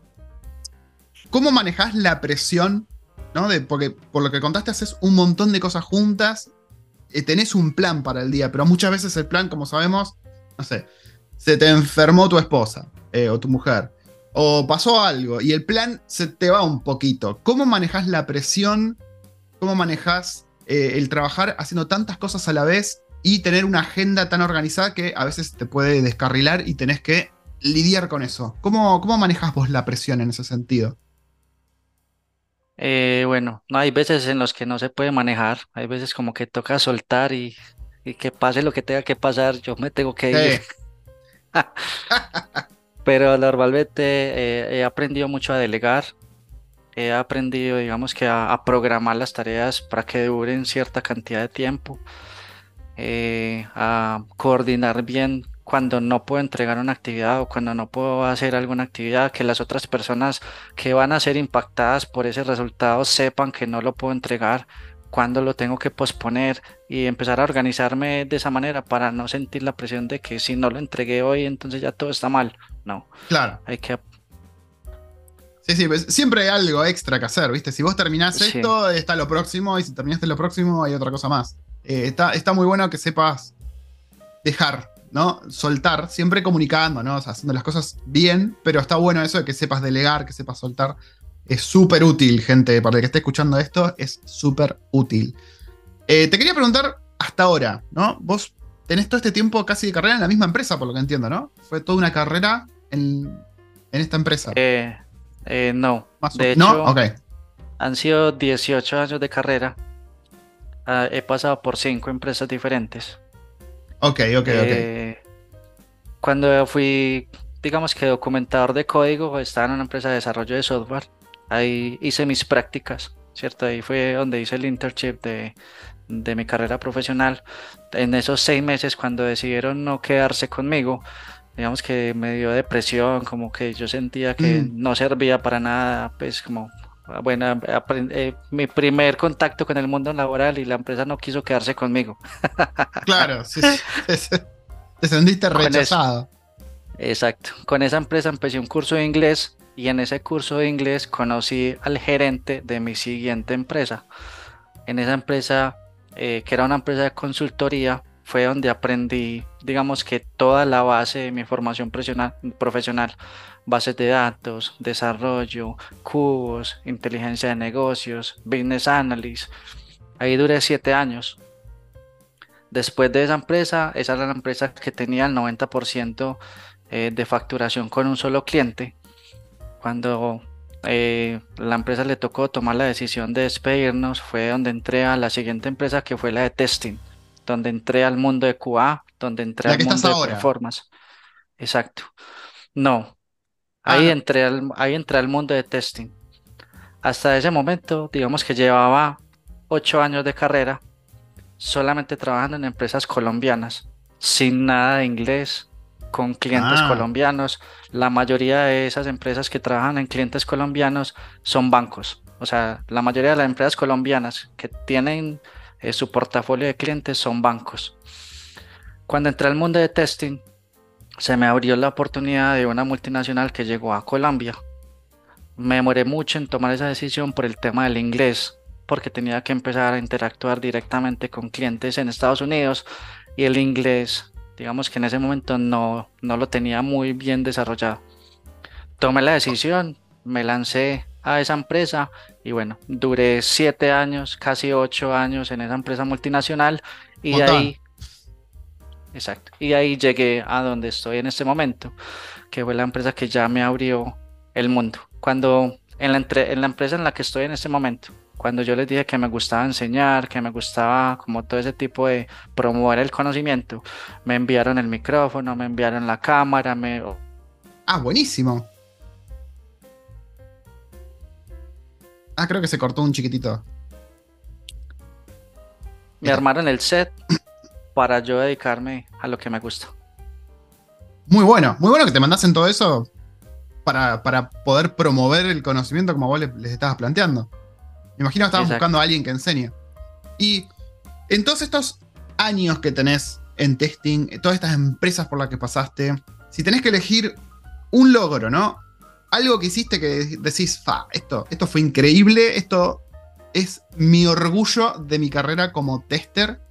¿cómo manejás la presión? Porque por lo que contaste haces un montón de cosas juntas, eh, tenés un plan para el día, pero muchas veces el plan, como sabemos, no sé, se te enfermó tu esposa eh, o tu mujer, o pasó algo y el plan se te va un poquito. ¿Cómo manejas la presión? ¿Cómo manejas eh, el trabajar haciendo tantas cosas a la vez y tener una agenda tan organizada que a veces te puede descarrilar y tenés que lidiar con eso. ¿Cómo, cómo manejas vos la presión en ese sentido? Eh, bueno, no hay veces en los que no se puede manejar, hay veces como que toca soltar y, que pase lo que tenga que pasar, yo me tengo que ir. Pero normalmente eh, he aprendido mucho a delegar, he aprendido, digamos que a programar las tareas para que duren cierta cantidad de tiempo. Eh, a coordinar bien cuando no puedo entregar una actividad o cuando no puedo hacer alguna actividad, que las otras personas que van a ser impactadas por ese resultado sepan que no lo puedo entregar, cuando lo tengo que posponer y empezar a organizarme de esa manera para no sentir la presión de que si no lo entregué hoy, entonces ya todo está mal. No. Claro. Hay que Sí, sí, pues, siempre hay algo extra que hacer, ¿viste? Si vos terminás esto, está lo próximo, y si terminaste lo próximo, hay otra cosa más. Eh, está, está muy bueno que sepas dejar, ¿no? Soltar, siempre comunicando, ¿no? haciendo las cosas bien, pero está bueno eso de que sepas delegar, que sepas soltar. Es súper útil, gente. Para el que esté escuchando esto, es súper útil. Eh, te quería preguntar hasta ahora, ¿no? Vos tenés todo este tiempo casi de carrera en la misma empresa, por lo que entiendo, ¿no? Fue toda una carrera en, esta empresa. Eh, no. de hecho, ¿No? han sido 18 años de carrera Ah, he pasado por cinco empresas diferentes. Ok, ok, ok. Eh, cuando fui, digamos que documentador de código, estaba en una empresa de desarrollo de software. Ahí hice mis prácticas, ¿cierto? Ahí fue donde hice el internship de, mi carrera profesional. En esos seis meses, cuando decidieron no quedarse conmigo, digamos que me dio depresión, como que yo sentía que mm. no servía para nada, pues como bueno, eh, mi primer contacto con el mundo laboral y la empresa no quiso quedarse conmigo. Claro, sí, te sentiste rechazado. exacto. Con esa empresa empecé un curso de inglés y en ese curso de inglés conocí al gerente de mi siguiente empresa. En esa empresa, eh, que era una empresa de consultoría, fue donde aprendí, digamos que toda la base de mi formación profesional, bases de datos, desarrollo, cubos, inteligencia de negocios, business analysis. Ahí duré siete años. Después de esa empresa, esa era la empresa que tenía el 90% eh, de facturación con un solo cliente. Cuando eh, la empresa le tocó tomar la decisión de despedirnos, fue donde entré a la siguiente empresa que fue la de testing donde entré al mundo de QA, donde entré al mundo de performance. Exacto. No, ahí, ah. entré al, ahí entré al mundo de testing. Hasta ese momento, digamos que llevaba ocho años de carrera solamente trabajando en empresas colombianas, sin nada de inglés, con clientes ah. colombianos. La mayoría de esas empresas que trabajan en clientes colombianos son bancos. O sea, la mayoría de las empresas colombianas que tienen eh, su portafolio de clientes son bancos. Cuando entré al mundo de testing, se me abrió la oportunidad de una multinacional que llegó a Colombia. Me demoré mucho en tomar esa decisión por el tema del inglés, porque tenía que empezar a interactuar directamente con clientes en Estados Unidos y el inglés, digamos que en ese momento no, no lo tenía muy bien desarrollado. Tomé la decisión, me lancé a esa empresa y bueno, duré siete años, casi ocho años en esa empresa multinacional y de ahí, exacto, y ahí llegué a donde estoy en este momento, que fue la empresa que ya me abrió el mundo. Cuando en la, en la empresa en la que estoy en este momento, cuando yo les dije que me gustaba enseñar, que me gustaba como todo ese tipo de promover el conocimiento, me enviaron el micrófono, me enviaron la cámara, me... Ah, buenísimo. Ah, creo que se cortó un chiquitito. Me armaron el set para yo dedicarme a lo que me gusta. Muy bueno, muy bueno que te mandasen todo eso para, poder promover el conocimiento como vos les, estabas planteando. Me imagino que estabas buscando a alguien que enseñe. Y en todos estos años que tenés en testing, todas estas empresas por las que pasaste. Si tenés que elegir un logro, ¿no? Algo que hiciste que decís, fa, esto, esto fue increíble, esto es mi orgullo de mi carrera como tester.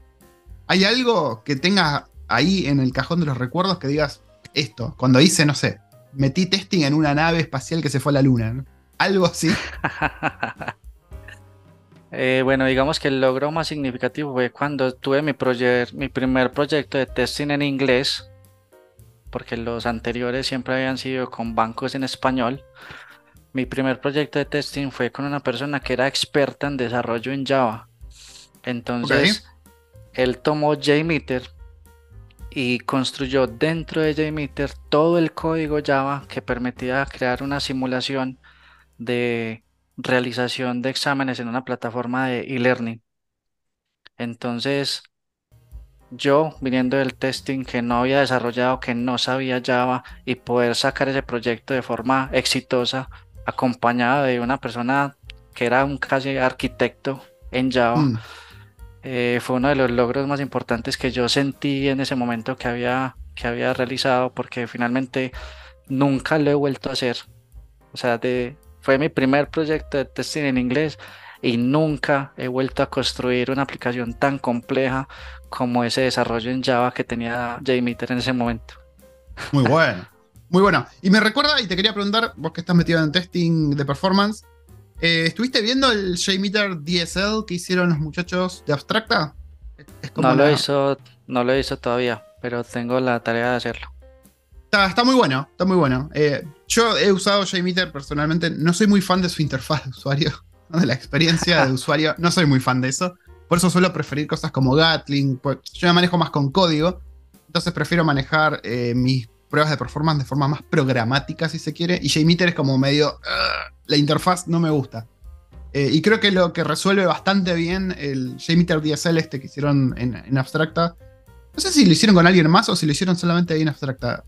¿Hay algo que tengas ahí en el cajón de los recuerdos que digas esto? Cuando hice, no sé, metí testing en una nave espacial que se fue a la luna. Algo así. Eh, bueno, digamos que el logro más significativo fue cuando tuve mi, mi primer proyecto de testing en inglés, porque los anteriores siempre habían sido con bancos en español. Mi primer proyecto de testing fue con una persona que era experta en desarrollo en Java. Entonces, él tomó JMeter y construyó dentro de JMeter todo el código Java que permitía crear una simulación de realización de exámenes en una plataforma de e-learning. Entonces, yo viniendo del testing que no había desarrollado, que no sabía Java y poder sacar ese proyecto de forma exitosa, acompañado de una persona que era un casi arquitecto en Java, mm. Eh, fue uno de los logros más importantes que yo sentí en ese momento que había, que había realizado, porque finalmente nunca lo he vuelto a hacer. O sea, de, fue mi primer proyecto de testing en inglés y nunca he vuelto a construir una aplicación tan compleja como ese desarrollo en Java que tenía JMeter en ese momento. Muy bueno, muy bueno. Y me recuerda, y te quería preguntar, vos que estás metido en testing de performance, eh, ¿estuviste viendo el JMeter DSL que hicieron los muchachos de Abstracta? no, lo hizo, no lo hizo todavía, pero tengo la tarea de hacerlo. Está, muy bueno, está muy bueno. Eh, yo he usado JMeter personalmente, no soy muy fan de su interfaz de usuario, de la experiencia de usuario, no soy muy fan de eso. Por eso suelo preferir cosas como Gatling, pues, yo me manejo más con código, entonces prefiero manejar eh, mis pruebas de performance de forma más programática, si se quiere, y JMeter es como medio, la interfaz no me gusta. Eh, y creo que lo que resuelve bastante bien el JMeter DSL este que hicieron en, en Abstracta, no sé si lo hicieron con alguien más o si lo hicieron solamente ahí en Abstracta.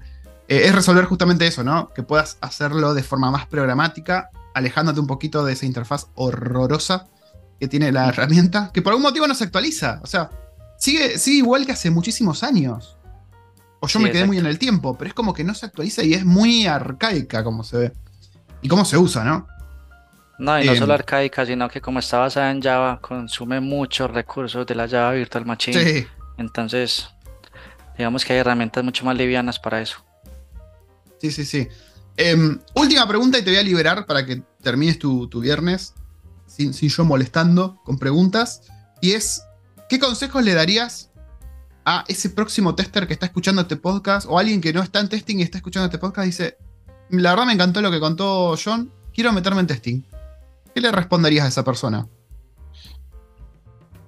Eh, es resolver justamente eso, ¿no? Que puedas hacerlo de forma más programática, alejándote un poquito de esa interfaz horrorosa que tiene la herramienta, que por algún motivo no se actualiza. O sea, sigue, igual que hace muchísimos años. O yo me quedé muy en el tiempo, pero es como que no se actualiza y es muy arcaica como se ve. Y cómo se usa, ¿no? No, y no solo em, arcaica, sino que como está basada en Java, consume muchos recursos de la Java Virtual Machine. Sí. Entonces, digamos que hay herramientas mucho más livianas para eso. Sí, sí, sí. Em, última pregunta y te voy a liberar para que termines tu, viernes sin, yo molestando con preguntas. Y es, ¿qué consejos le darías a ese próximo tester que está escuchando este podcast o alguien que no está en testing y está escuchando este podcast y dice, la verdad me encantó lo que contó John, quiero meterme en testing? ¿Qué le responderías a esa persona?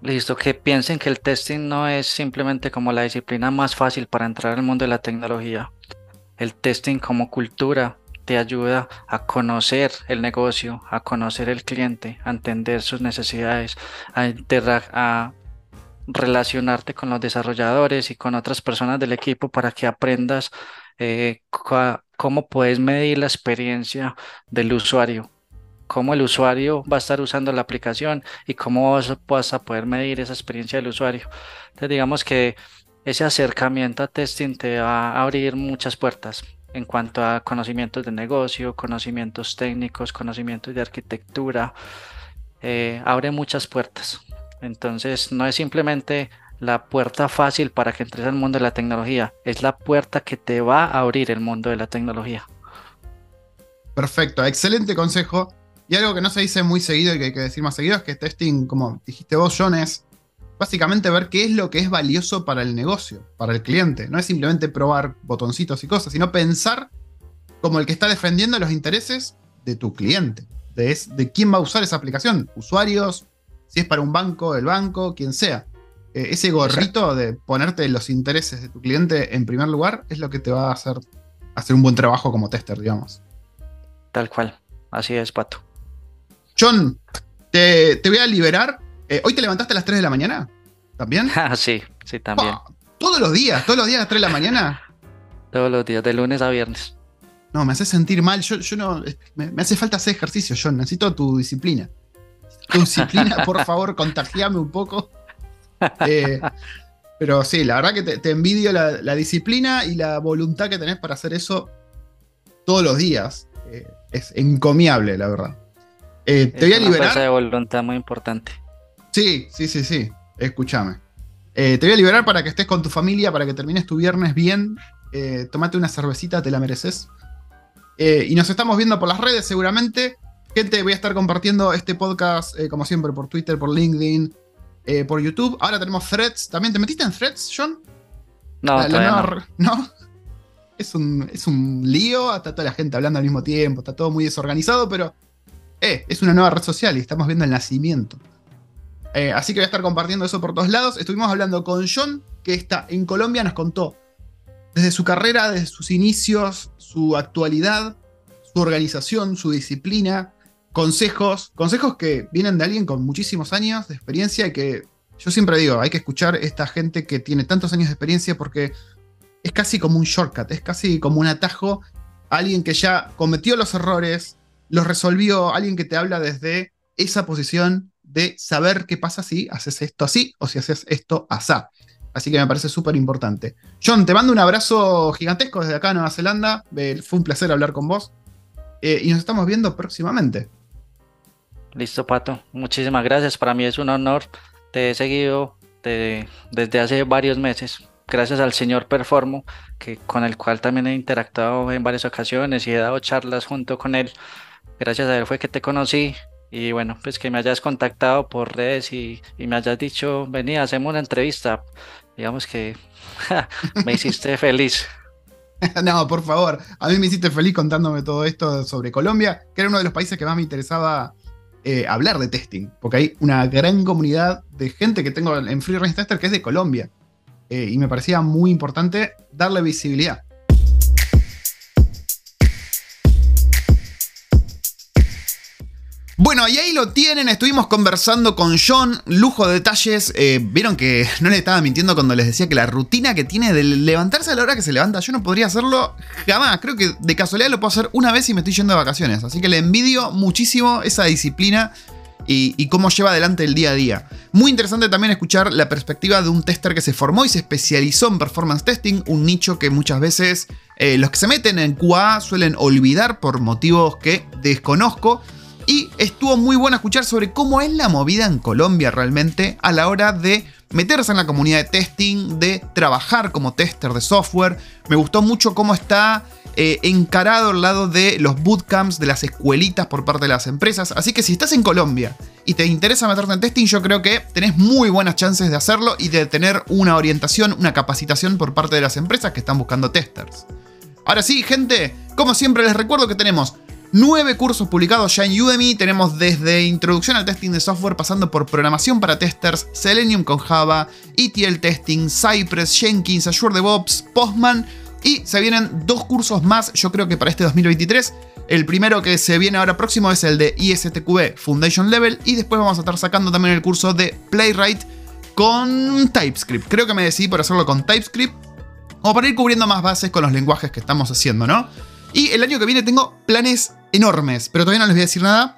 Listo, que piensen que el testing no es simplemente como la disciplina más fácil para entrar al mundo de la tecnología. El testing como cultura te ayuda a conocer el negocio, a conocer el cliente, a entender sus necesidades, a, relacionarte con los desarrolladores y con otras personas del equipo para que aprendas eh, cómo puedes medir la experiencia del usuario, cómo el usuario va a estar usando la aplicación y cómo vas, vas a poder medir esa experiencia del usuario. Entonces digamos que ese acercamiento a testing te va a abrir muchas puertas en cuanto a conocimientos de negocio, conocimientos técnicos, conocimientos de arquitectura, eh, abre muchas puertas. Entonces no es simplemente la puerta fácil para que entres al mundo de la tecnología, es la puerta que te va a abrir el mundo de la tecnología. Perfecto, excelente consejo. Y algo que no se dice muy seguido y que hay que decir más seguido es que testing, como dijiste vos, John, es básicamente ver qué es lo que es valioso para el negocio, para el cliente. No es simplemente probar botoncitos y cosas, sino pensar como el que está defendiendo los intereses de tu cliente, de, de quién va a usar esa aplicación, usuarios, si es para un banco, el banco, quien sea. Eh, ese gorrito de ponerte los intereses de tu cliente en primer lugar es lo que te va a hacer hacer un buen trabajo como tester, digamos. Tal cual, así es, Pato. John, te, te voy a liberar eh, ¿Hoy te levantaste a las 3 de la mañana? ¿También? Ah, sí, sí, también. ¿Todos los días? ¿Todos los días a las 3 de la mañana? Todos los días, de lunes a viernes. No, me hace sentir mal. Yo, no. Me, hace falta hacer ejercicio, John. Necesito tu disciplina. Tu disciplina, por favor, contagiame un poco. Eh, Pero sí, la verdad que te, envidio la, disciplina y la voluntad que tenés para hacer eso todos los días. Eh, es encomiable, la verdad. Eh, te voy a liberar. Una de voluntad muy importante. Sí, sí, sí, sí. Escúchame. Te voy a liberar para que estés con tu familia, para que termines tu viernes bien. tomate una cervecita, te la mereces. y nos estamos viendo por las redes seguramente. Gente, voy a estar compartiendo este podcast, como siempre, por Twitter, por LinkedIn, eh, por YouTube. Ahora tenemos threads. ¿También te metiste en threads, John? No, no. no. Es un, es un lío, está toda la gente hablando al mismo tiempo, está todo muy desorganizado, pero eh, es una nueva red social y estamos viendo el nacimiento. Eh, así que voy a estar compartiendo eso por todos lados. Estuvimos hablando con John, que está en Colombia, nos contó desde su carrera, desde sus inicios, su actualidad, su organización, su disciplina, consejos, consejos que vienen de alguien con muchísimos años de experiencia y que yo siempre digo, hay que escuchar a esta gente que tiene tantos años de experiencia porque es casi como un shortcut, es casi como un atajo, alguien que ya cometió los errores, los resolvió, alguien que te habla desde esa posición de saber qué pasa si haces esto así o si haces esto asá. Así que me parece súper importante. John, te mando un abrazo gigantesco desde acá, Nueva Zelanda. Fue un placer hablar con vos. Eh, y nos estamos viendo próximamente. Listo, Pato. Muchísimas gracias. Para mí es un honor. Te he seguido desde hace varios meses. Gracias al señor Performo, que, con el cual también he interactuado en varias ocasiones y he dado charlas junto con él. Gracias a él fue que te conocí y bueno, pues que me hayas contactado por redes y, y me hayas dicho, vení, hacemos una entrevista. Digamos que me hiciste feliz. no, por favor, a mí me hiciste feliz contándome todo esto sobre Colombia, que era uno de los países que más me interesaba eh, hablar de testing, porque hay una gran comunidad de gente que tengo en Free Range Tester que es de Colombia. Eh, y me parecía muy importante darle visibilidad. Bueno, y ahí lo tienen, estuvimos conversando con John, lujo de detalles. Eh, vieron que no le estaba mintiendo cuando les decía que la rutina que tiene de levantarse a la hora que se levanta, yo no podría hacerlo jamás. Creo que de casualidad lo puedo hacer una vez y me estoy yendo de vacaciones. Así que le envidio muchísimo esa disciplina y, cómo lleva adelante el día a día. Muy interesante también escuchar la perspectiva de un tester que se formó y se especializó en performance testing, un nicho que muchas veces eh, los que se meten en QA suelen olvidar por motivos que desconozco. Y estuvo muy bueno escuchar sobre cómo es la movida en Colombia realmente a la hora de meterse en la comunidad de testing, de trabajar como tester de software. Me gustó mucho cómo está eh, encarado al lado de los bootcamps, de las escuelitas por parte de las empresas. Así que si estás en Colombia y te interesa meterte en testing, yo creo que tenés muy buenas chances de hacerlo y de tener una orientación, una capacitación por parte de las empresas que están buscando testers. Ahora sí, gente, como siempre les recuerdo que tenemos Nueve cursos publicados ya en Udemy. Tenemos desde introducción al testing de software, pasando por programación para testers, Selenium con Java, ETL testing, Cypress, Jenkins, Azure DevOps, Postman. Y se vienen dos cursos más, yo creo que para este 2023. El primero que se viene ahora próximo es el de ISTQB Foundation Level. Y después vamos a estar sacando también el curso de Playwright con TypeScript. Creo que me decidí por hacerlo con TypeScript. O para ir cubriendo más bases con los lenguajes que estamos haciendo, ¿no? Y el año que viene tengo planes enormes, pero todavía no les voy a decir nada.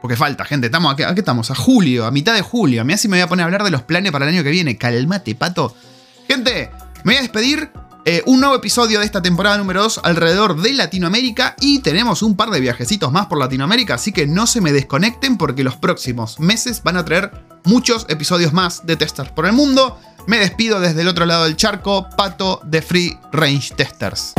Porque falta, gente. Estamos, ¿a, qué, estamos? A julio, a mitad de julio. A mí así me voy a poner a hablar de los planes para el año que viene. Calmate, pato. Gente, me voy a despedir. Eh, un nuevo episodio de esta temporada número 2 alrededor de Latinoamérica y tenemos un par de viajecitos más por Latinoamérica, así que no se me desconecten porque los próximos meses van a traer muchos episodios más de Testers por el mundo. Me despido desde el otro lado del charco, Pato de Free Range Testers.